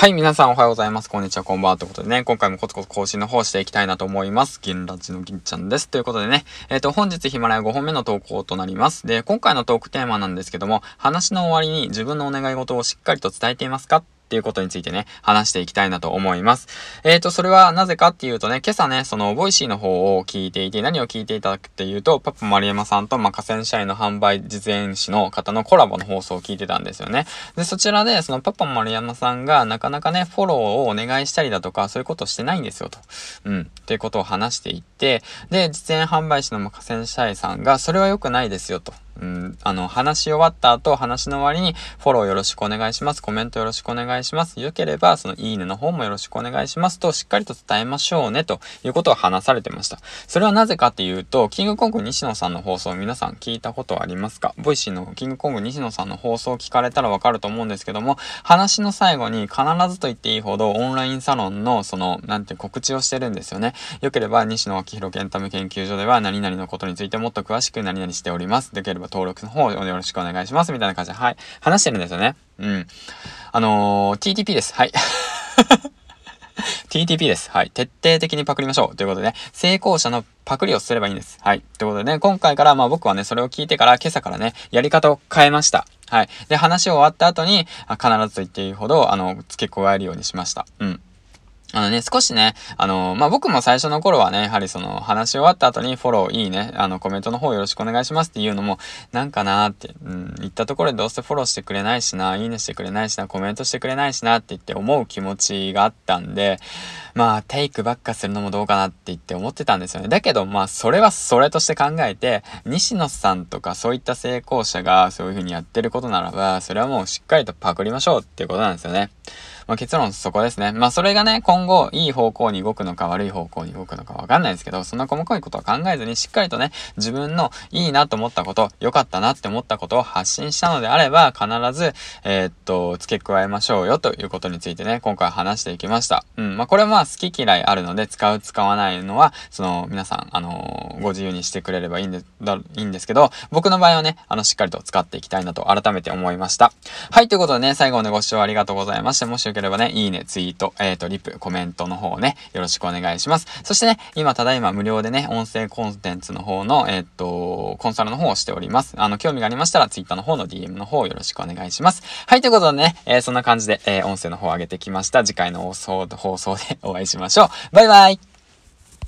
はい、皆さんおはようございます。こんにちは、こんばんは。ということでね、今回もコツコツ更新の方していきたいなと思います。銀ラジの銀ちゃんです。ということでね、えっ、ー、と、本日ヒマラヤ5本目の投稿となります。で、今回のトークテーマなんですけども、話の終わりに自分のお願い事をしっかりと伝えていますかっていうことについてね、話していきたいなと思います。えっ、ー、と、それはなぜかっていうとね、今朝ね、その、ボイシーの方を聞いていて、何を聞いていたかっていうと、パパ丸山さんと、まあ、河川社員の販売実演士の方のコラボの放送を聞いてたんですよね。で、そちらで、そのパパ丸山さんが、なかなかね、フォローをお願いしたりだとか、そういうことしてないんですよ、と。うん。っていうことを話していって、で、実演販売士の河川社員さんが、それは良くないですよ、と。うん、あの、話し終わった後、話の終わりに、フォローよろしくお願いします。コメントよろしくお願いします。良ければ、その、いいねの方もよろしくお願いしますと、しっかりと伝えましょうね、ということを話されてました。それはなぜかっていうと、キングコング西野さんの放送、皆さん聞いたことありますか？ボイシーのキングコング西野さんの放送を聞かれたらわかると思うんですけども、話の最後に必ずと言っていいほど、オンラインサロンの、その、なんて告知をしてるんですよね。良ければ、西野明宏エンタメ研究所では、何々のことについてもっと詳しく何々しております。できれば登録の方よろしくお願いします。みたいな感じで、はい。話してるんですよね。うん。あのー、TTP です。はい。TTP です。はい。徹底的にパクりましょう。ということでね、成功者のパクリをすればいいんです。はい。ということでね、今回から、まあ僕はね、それを聞いてから、今朝からね、やり方を変えました。はい。で、話を終わった後に、必ずと言っていいほど、あの、付け加えるようにしました。うん。あのね、少しね、あの、まあ、僕も最初の頃はね、やはりその、話し終わった後にフォローいいね、あの、コメントの方よろしくお願いしますっていうのも、なんかなーって、うん、言ったところでどうせフォローしてくれないしな、いいねしてくれないしな、コメントしてくれないしなって言って思う気持ちがあったんで、まあ、テイクばっかするのもどうかなって言って思ってたんですよね。だけど、まあ、それはそれとして考えて、西野さんとかそういった成功者がそういう風にやってることならば、それはもうしっかりとパクりましょうっていうことなんですよね。まあ、結論そこですね。まあそれがね、今後いい方向に動くのか悪い方向に動くのかわかんないですけど、そんな細かいことは考えずにしっかりとね、自分のいいなと思ったこと、良かったなって思ったことを発信したのであれば、必ず、えー、っと、付け加えましょうよということについてね、今回話していきました。うん。まあこれはまあ好き嫌いあるので、使う使わないのは、その、皆さん、あのー、ご自由にしてくれればいいんで、だ、いいんですけど、僕の場合はね、あの、しっかりと使っていきたいなと改めて思いました。はい、ということでね、最後までご視聴ありがとうございました。もしければね、いいね、ツイート、えっ、ー、と、リプ、コメントの方をね、よろしくお願いします。そしてね、今、ただいま無料でね、音声コンテンツの方の、えっ、ー、と、コンサルの方をしております。あの、興味がありましたら、ツイッターの方の DM の方よろしくお願いします。はい、ということでね、えー、そんな感じで、えー、音声の方を上げてきました。次回の、放送でお会いしましょう。バイバイ